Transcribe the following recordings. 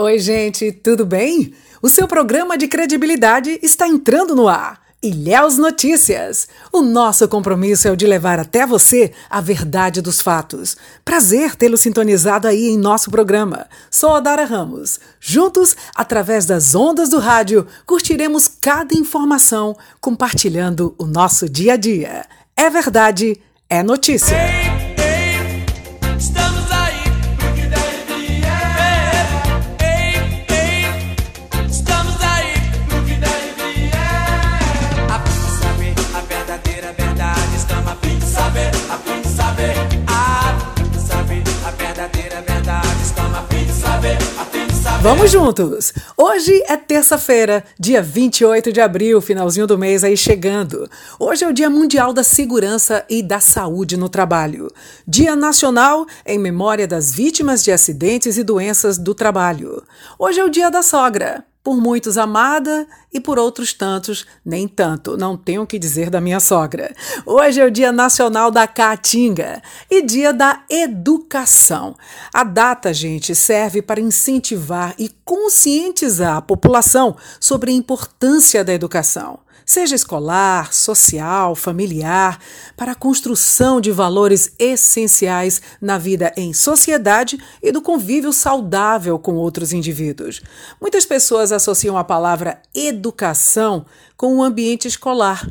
Oi, gente, tudo bem? O seu programa de credibilidade está entrando no ar. Ilhéus Notícias. O nosso compromisso é o de levar até você a verdade dos fatos. Prazer tê-lo sintonizado aí em nosso programa. Sou a Dara Ramos. Juntos, através das ondas do rádio, curtiremos cada informação, compartilhando o nosso dia a dia. É verdade, é notícia. Vamos juntos! Hoje é terça-feira, dia 28 de abril, finalzinho do mês aí chegando. Hoje é o Dia Mundial da Segurança e da Saúde no Trabalho. Dia Nacional em memória das vítimas de acidentes e doenças do trabalho. Hoje é o Dia da Sogra por muitos amada e por outros tantos nem tanto. Não tenho o que dizer da minha sogra. Hoje é o Dia Nacional da Caatinga e Dia da Educação. A data, gente, serve para incentivar e conscientizar a população sobre a importância da educação seja escolar, social, familiar, para a construção de valores essenciais na vida em sociedade e do convívio saudável com outros indivíduos. Muitas pessoas associam a palavra educação com o ambiente escolar,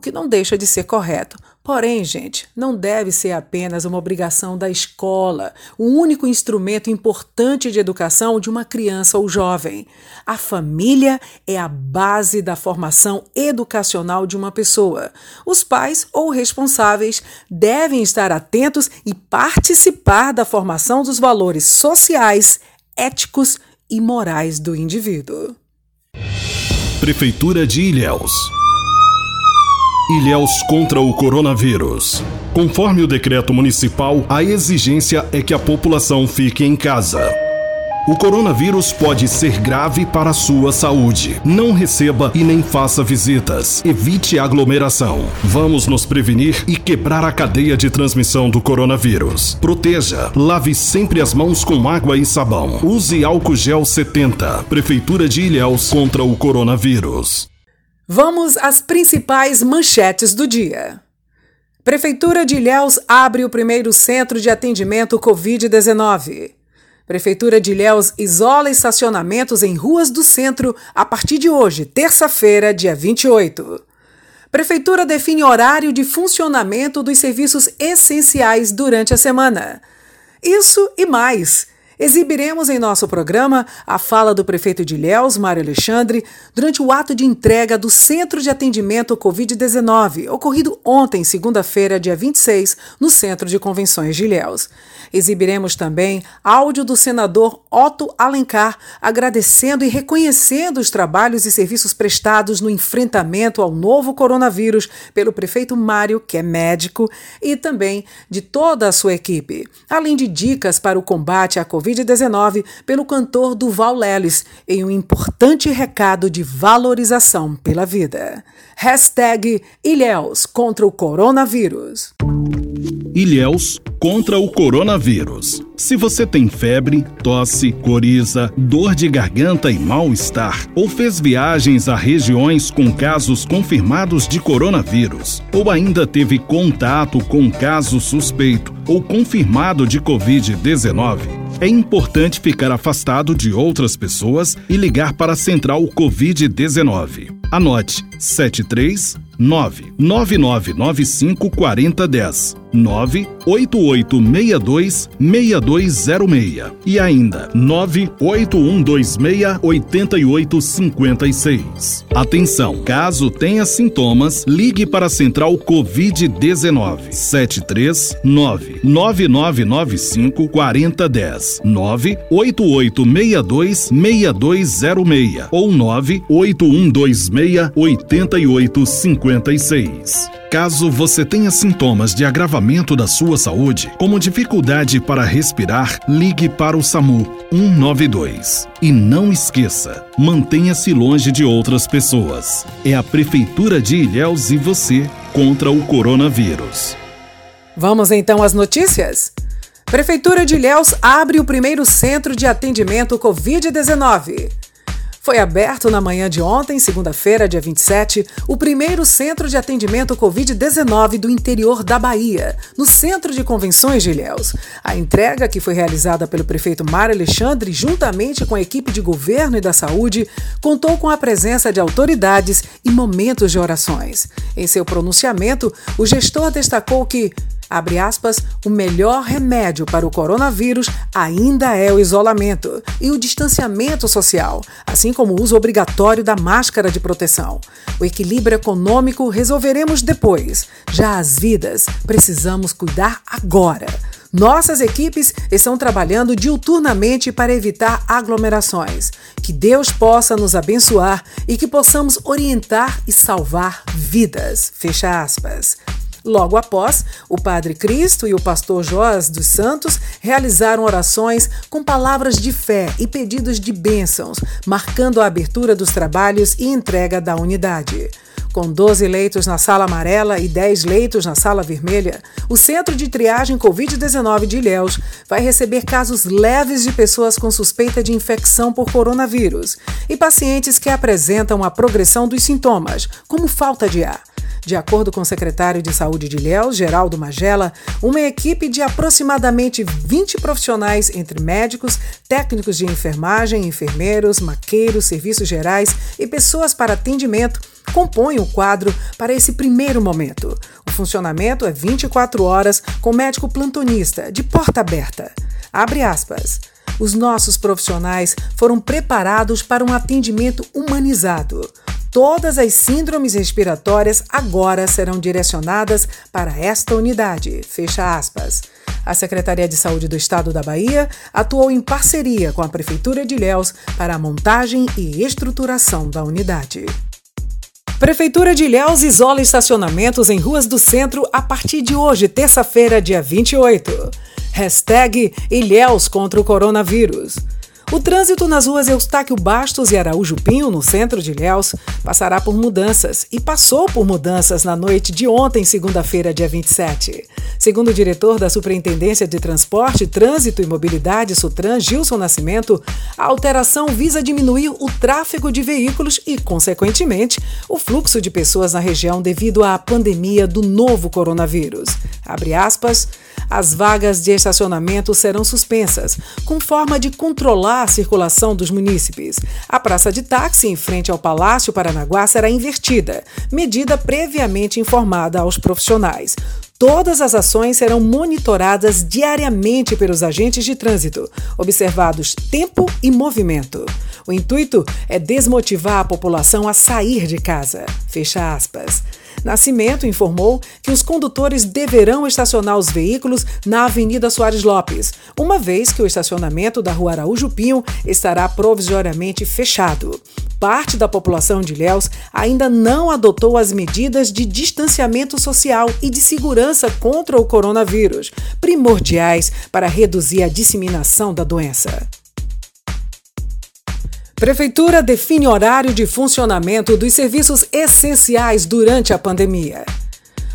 o que não deixa de ser correto. Porém, gente, não deve ser apenas uma obrigação da escola, o único instrumento importante de educação de uma criança ou jovem. A família é a base da formação educacional de uma pessoa. Os pais ou responsáveis devem estar atentos e participar da formação dos valores sociais, éticos e morais do indivíduo. Prefeitura de Ilhéus. Ilhéus contra o coronavírus. Conforme o decreto municipal, a exigência é que a população fique em casa. O coronavírus pode ser grave para a sua saúde. Não receba e nem faça visitas. Evite aglomeração. Vamos nos prevenir e quebrar a cadeia de transmissão do coronavírus. Proteja. Lave sempre as mãos com água e sabão. Use álcool gel 70. Prefeitura de Ilhéus contra o coronavírus. Vamos às principais manchetes do dia. Prefeitura de Ilhéus abre o primeiro centro de atendimento Covid-19. Prefeitura de Ilhéus isola estacionamentos em ruas do centro a partir de hoje, terça-feira, dia 28. Prefeitura define horário de funcionamento dos serviços essenciais durante a semana. Isso e mais Exibiremos em nosso programa a fala do prefeito de Ilhéus, Mário Alexandre, durante o ato de entrega do Centro de Atendimento Covid-19, ocorrido ontem, segunda-feira, dia 26, no Centro de Convenções de Ilhéus. Exibiremos também áudio do senador Otto Alencar, agradecendo e reconhecendo os trabalhos e serviços prestados no enfrentamento ao novo coronavírus pelo prefeito Mário, que é médico, e também de toda a sua equipe, além de dicas para o combate à Covid-19 pelo cantor Duval Lelis, em um importante recado de valorização pela vida. Hashtag Ilhéus contra o coronavírus. Ilhéus contra o coronavírus. Se você tem febre, tosse, coriza, dor de garganta e mal-estar, ou fez viagens a regiões com casos confirmados de coronavírus, ou ainda teve contato com caso suspeito ou confirmado de Covid-19, é importante ficar afastado de outras pessoas e ligar para a Central Covid-19. Anote 73 99995 4010 98862 6206 e ainda 98126 8856. Atenção, caso tenha sintomas, ligue para a Central Covid-19 739 9995 4010 98862 6206 ou 98126 8856. Caso você tenha sintomas de agravamento da sua saúde, como dificuldade para respirar, ligue para o SAMU 192. E não esqueça, mantenha-se longe de outras pessoas. É a Prefeitura de Ilhéus e você contra o coronavírus. Vamos então às notícias? Prefeitura de Ilhéus abre o primeiro centro de atendimento Covid-19. Foi aberto na manhã de ontem, segunda-feira, dia 27, o primeiro centro de atendimento Covid-19 do interior da Bahia, no Centro de Convenções de Ilhéus. A entrega, que foi realizada pelo prefeito Mário Alexandre, juntamente com a equipe de governo e da saúde, contou com a presença de autoridades e momentos de orações. Em seu pronunciamento, o gestor destacou que abre aspas, o melhor remédio para o coronavírus ainda é o isolamento e o distanciamento social, assim como o uso obrigatório da máscara de proteção. O equilíbrio econômico resolveremos depois. Já as vidas, precisamos cuidar agora. Nossas equipes estão trabalhando diuturnamente para evitar aglomerações. Que Deus possa nos abençoar e que possamos orientar e salvar vidas. Fecha aspas. Logo após, o Padre Cristo e o pastor Joás dos Santos realizaram orações com palavras de fé e pedidos de bênçãos, marcando a abertura dos trabalhos e entrega da unidade. Com 12 leitos na sala amarela e 10 leitos na sala vermelha, o Centro de Triagem Covid-19 de Ilhéus vai receber casos leves de pessoas com suspeita de infecção por coronavírus e pacientes que apresentam a progressão dos sintomas, como falta de ar. De acordo com o secretário de Saúde de Ilhéus, Geraldo Magela, uma equipe de aproximadamente 20 profissionais, entre médicos, técnicos de enfermagem, enfermeiros, maqueiros, serviços gerais e pessoas para atendimento, compõe o quadro para esse primeiro momento. O funcionamento é 24 horas com médico plantonista, de porta aberta. Abre aspas. Os nossos profissionais foram preparados para um atendimento humanizado. Todas as síndromes respiratórias agora serão direcionadas para esta unidade. Fecha aspas. A Secretaria de Saúde do Estado da Bahia atuou em parceria com a Prefeitura de Ilhéus para a montagem e estruturação da unidade. Prefeitura de Ilhéus isola estacionamentos em ruas do centro a partir de hoje, terça-feira, dia 28. Hashtag Ilhéus contra o coronavírus. O trânsito nas ruas Eustáquio Bastos e Araújo Pinho, no centro de Ilhéus, passará por mudanças e passou por mudanças na noite de ontem, segunda-feira, dia 27. Segundo o diretor da Superintendência de Transporte, Trânsito e Mobilidade, Sutran, Gilson Nascimento, a alteração visa diminuir o tráfego de veículos e, consequentemente, o fluxo de pessoas na região devido à pandemia do novo coronavírus. Abre aspas. As vagas de estacionamento serão suspensas, com forma de controlar a circulação dos munícipes. A praça de táxi em frente ao Palácio Paranaguá será invertida, medida previamente informada aos profissionais. Todas as ações serão monitoradas diariamente pelos agentes de trânsito, observados tempo e movimento. O intuito é desmotivar a população a sair de casa. Fecha aspas. Nascimento informou que os condutores deverão estacionar os veículos na Avenida Soares Lopes, uma vez que o estacionamento da Rua Araújo Pinho estará provisoriamente fechado. Parte da população de Ilhéus ainda não adotou as medidas de distanciamento social e de segurança contra o coronavírus, primordiais para reduzir a disseminação da doença. Prefeitura define horário de funcionamento dos serviços essenciais durante a pandemia.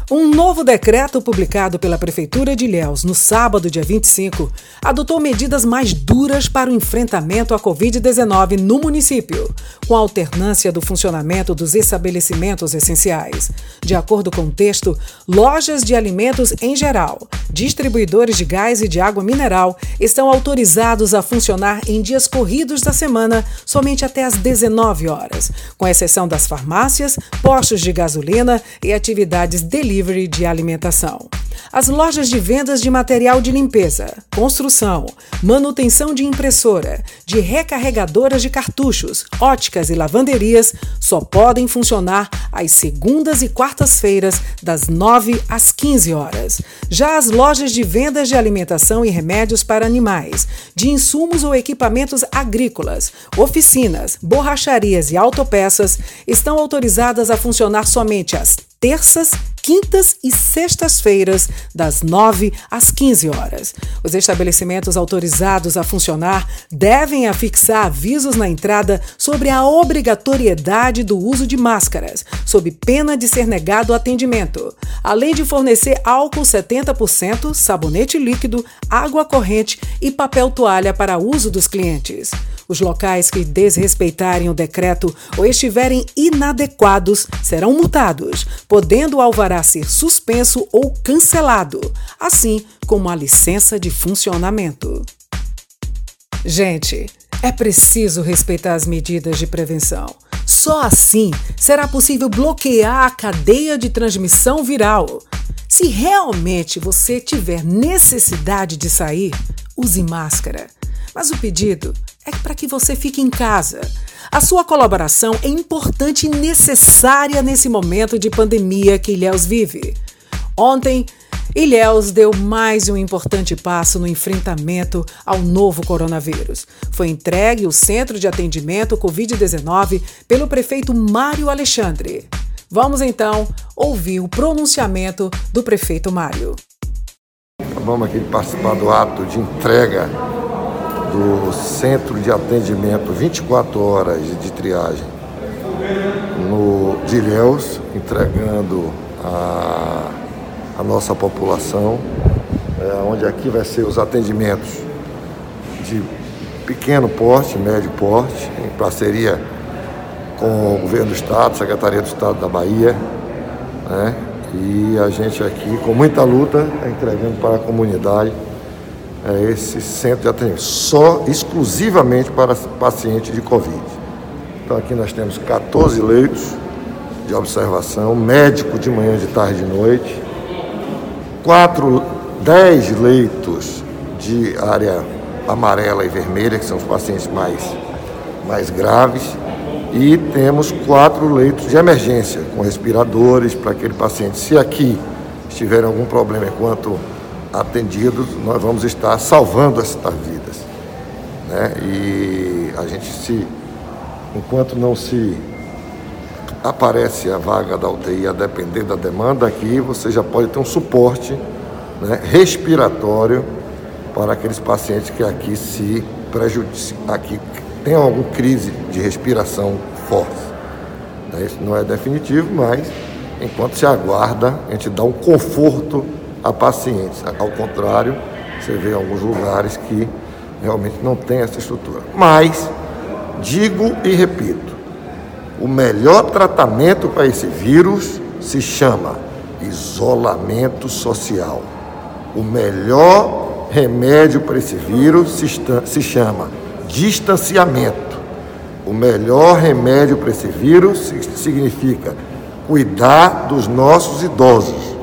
Um novo decreto publicado pela Prefeitura de Ilhéus no sábado, dia 25, adotou medidas mais duras para o enfrentamento à Covid-19 no município, com alternância do funcionamento dos estabelecimentos essenciais. De acordo com o texto, lojas de alimentos em geral, distribuidores de gás e de água mineral estão autorizados a funcionar em dias corridos da semana somente até às 19 horas, com exceção das farmácias, postos de gasolina e atividades delivery de alimentação. As lojas de vendas de material de limpeza, construção, manutenção de impressora, de recarregadoras de cartuchos, óticas e lavanderias só podem funcionar às segundas e quartas-feiras, das 9 às 15 horas. Já as lojas de vendas de alimentação e remédios para animais, de insumos ou equipamentos agrícolas, oficinas, borracharias e autopeças estão autorizadas a funcionar somente às terças quintas e sextas-feiras, das 9 às 15 horas. Os estabelecimentos autorizados a funcionar devem afixar avisos na entrada sobre a obrigatoriedade do uso de máscaras, sob pena de ser negado o atendimento, além de fornecer álcool 70%, sabonete líquido, água corrente e papel toalha para uso dos clientes. Os locais que desrespeitarem o decreto ou estiverem inadequados serão multados, podendo o alvará ser suspenso ou cancelado, assim como a licença de funcionamento. Gente, é preciso respeitar as medidas de prevenção. Só assim será possível bloquear a cadeia de transmissão viral. Se realmente você tiver necessidade de sair, use máscara. Mas o pedido é para que você fique em casa. A sua colaboração é importante e necessária nesse momento de pandemia que Ilhéus vive. Ontem, Ilhéus deu mais um importante passo no enfrentamento ao novo coronavírus. Foi entregue o Centro de Atendimento Covid-19 pelo prefeito Mário Alexandre. Vamos então ouvir o pronunciamento do prefeito Mário. Vamos aqui participar do ato de entrega do Centro de Atendimento 24 horas de triagem no de Ilhéus, entregando a, a nossa população, é, onde aqui vai ser os atendimentos de pequeno porte, médio porte, em parceria com o Governo do Estado, Secretaria do Estado da Bahia, né? E a gente aqui, com muita luta, está entregando para a comunidade é, esse centro de atendimento, só exclusivamente para pacientes de Covid. Então aqui nós temos 14 leitos de observação, médico de manhã, de tarde e de noite, 4, 10 leitos de área amarela e vermelha, que são os pacientes mais, mais graves, e temos quatro leitos de emergência, com respiradores para aquele paciente. Se aqui estiver algum problema enquanto atendidos, nós vamos estar salvando estas vidas. Né? E a gente se, enquanto não se aparece a vaga da UTI a depender da demanda aqui, você já pode ter um suporte né, respiratório para aqueles pacientes que aqui se prejudicam, aqui tem alguma crise de respiração forte. Né? Isso não é definitivo, mas enquanto se aguarda, a gente dá um conforto a pacientes. Ao contrário, você vê alguns lugares que realmente não tem essa estrutura. Mas, digo e repito, o melhor tratamento para esse vírus se chama isolamento social. O melhor remédio para esse vírus se, se chama distanciamento. O melhor remédio para esse vírus significa cuidar dos nossos idosos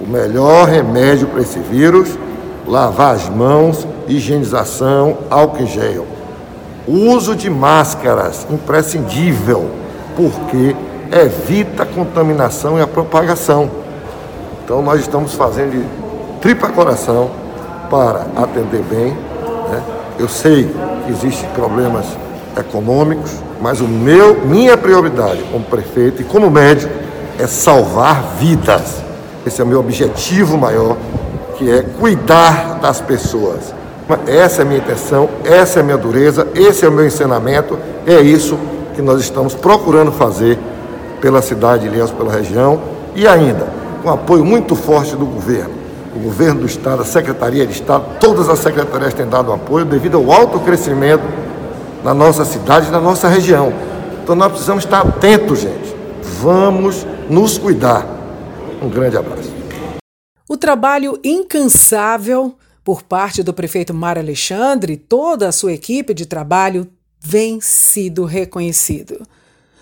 o melhor remédio para esse vírus, lavar as mãos, higienização, álcool em gel. Uso de máscaras, imprescindível, porque evita a contaminação e a propagação. Então nós estamos fazendo de tripa coração para atender bem. Né? Eu sei que existem problemas econômicos, mas o meu, minha prioridade como prefeito e como médico é salvar vidas. Esse é o meu objetivo maior, que é cuidar das pessoas. Essa é a minha intenção, essa é a minha dureza, esse é o meu ensinamento, é isso que nós estamos procurando fazer pela cidade de pela região e ainda com apoio muito forte do governo. O governo do Estado, a Secretaria de Estado, todas as secretarias têm dado apoio devido ao alto crescimento na nossa cidade e na nossa região. Então nós precisamos estar atentos, gente. Vamos nos cuidar. Um grande abraço. O trabalho incansável por parte do prefeito Mário Alexandre e toda a sua equipe de trabalho vem sido reconhecido.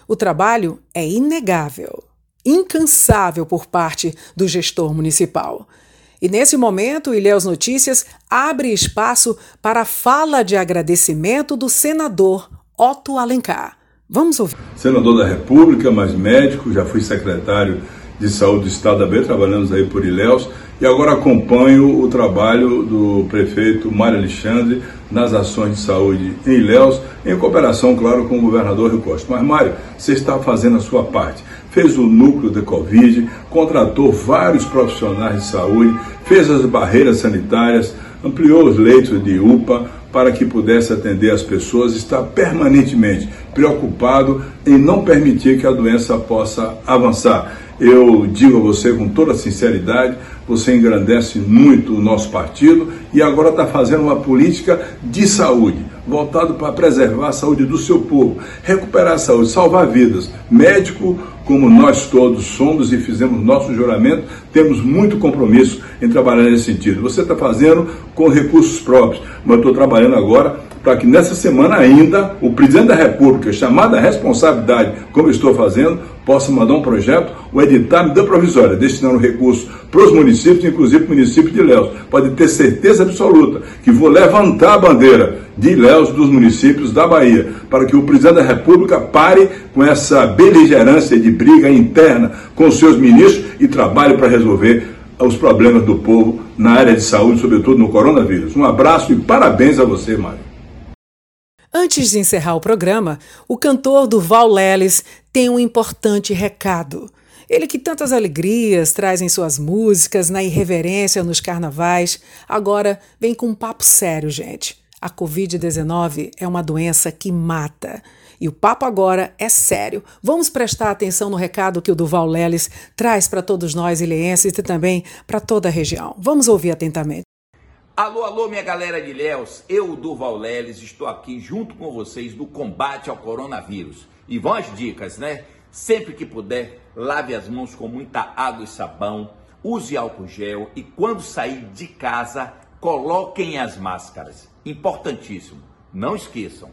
O trabalho é inegável, incansável por parte do gestor municipal. E nesse momento, o Ilhéus Notícias abre espaço para a fala de agradecimento do senador Otto Alencar. Vamos ouvir. Senador da República, mas médico, já fui secretário de Saúde do Estado da trabalhamos aí por Ilhéus, e agora acompanho o trabalho do prefeito Mário Alexandre nas ações de saúde em Ilhéus, em cooperação, claro, com o governador Rio Costa. Mas, Mário, você está fazendo a sua parte. fez o núcleo da Covid, contratou vários profissionais de saúde, fez as barreiras sanitárias, ampliou os leitos de UPA para que pudesse atender as pessoas, está permanentemente preocupado em não permitir que a doença possa avançar. Eu digo a você com toda sinceridade, você engrandece muito o nosso partido e agora está fazendo uma política de saúde, voltado para preservar a saúde do seu povo, recuperar a saúde, salvar vidas. Médico, como nós todos somos e fizemos nosso juramento, temos muito compromisso em trabalhar nesse sentido. Você está fazendo com recursos próprios, mas eu estou trabalhando agora para que nessa semana ainda o presidente da República, chamada responsabilidade, como estou fazendo, possa mandar um projeto, o editar medida provisória, destinando recursos para os municípios, inclusive o município de Ilhéus. Pode ter certeza absoluta que vou levantar a bandeira de Ilhéus dos municípios da Bahia, para que o presidente da República pare com essa beligerância de briga interna com seus ministros e trabalhe para resolver os problemas do povo na área de saúde, sobretudo no coronavírus. Um abraço e parabéns a você, Mário. Antes de encerrar o programa, o cantor Durval Leles tem um importante recado. Ele que tantas alegrias traz em suas músicas, na irreverência nos carnavais, agora vem com um papo sério, gente. A Covid-19 é uma doença que mata. E o papo agora é sério. Vamos prestar atenção no recado que o Duval Leles traz para todos nós ilhéenses e também para toda a região. Vamos ouvir atentamente. Alô, alô, minha galera de Léus, eu, Durval Leles, estou aqui junto com vocês no combate ao coronavírus. E vão as dicas, né? Sempre que puder, lave as mãos com muita água e sabão, use álcool gel e quando sair de casa, coloquem as máscaras. Importantíssimo, não esqueçam.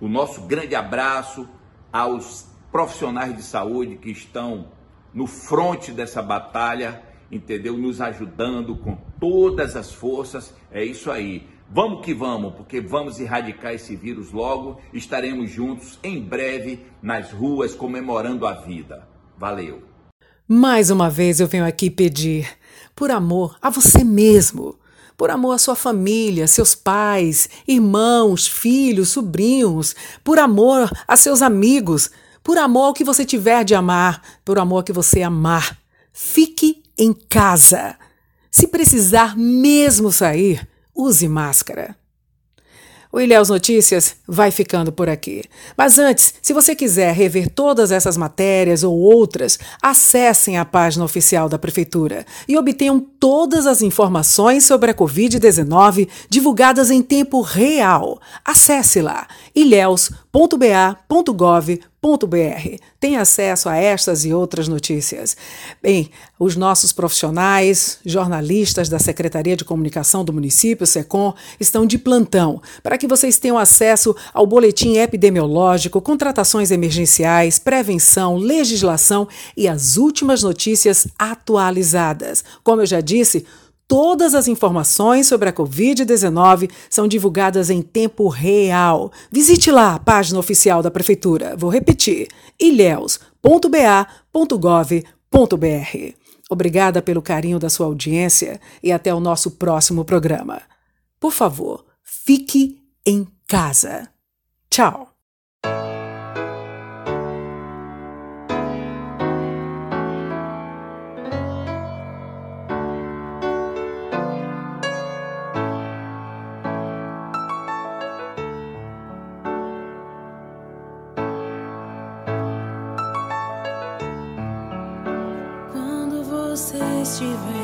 O nosso grande abraço aos profissionais de saúde que estão no fronte dessa batalha entendeu? Nos ajudando com todas as forças. É isso aí. Vamos que vamos, porque vamos erradicar esse vírus logo. Estaremos juntos em breve nas ruas comemorando a vida. Valeu. Mais uma vez eu venho aqui pedir, por amor a você mesmo, por amor à sua família, seus pais, irmãos, filhos, sobrinhos, por amor a seus amigos, por amor ao que você tiver de amar, por amor que você amar. Fique em casa. Se precisar mesmo sair, use máscara. O Ilhéus Notícias vai ficando por aqui. Mas antes, se você quiser rever todas essas matérias ou outras, acessem a página oficial da Prefeitura e obtenham todas as informações sobre a Covid-19 divulgadas em tempo real. Acesse lá ilhéus.ba.gov.br tem acesso a estas e outras notícias. Bem, os nossos profissionais, jornalistas da Secretaria de Comunicação do município, SECOM, estão de plantão para que vocês tenham acesso ao boletim epidemiológico, contratações emergenciais, prevenção, legislação e as últimas notícias atualizadas. Como eu já disse, Todas as informações sobre a Covid-19 são divulgadas em tempo real. Visite lá a página oficial da Prefeitura. Vou repetir: ilhéus.ba.gov.br. Obrigada pelo carinho da sua audiência e até o nosso próximo programa. Por favor, fique em casa. Tchau. estiver.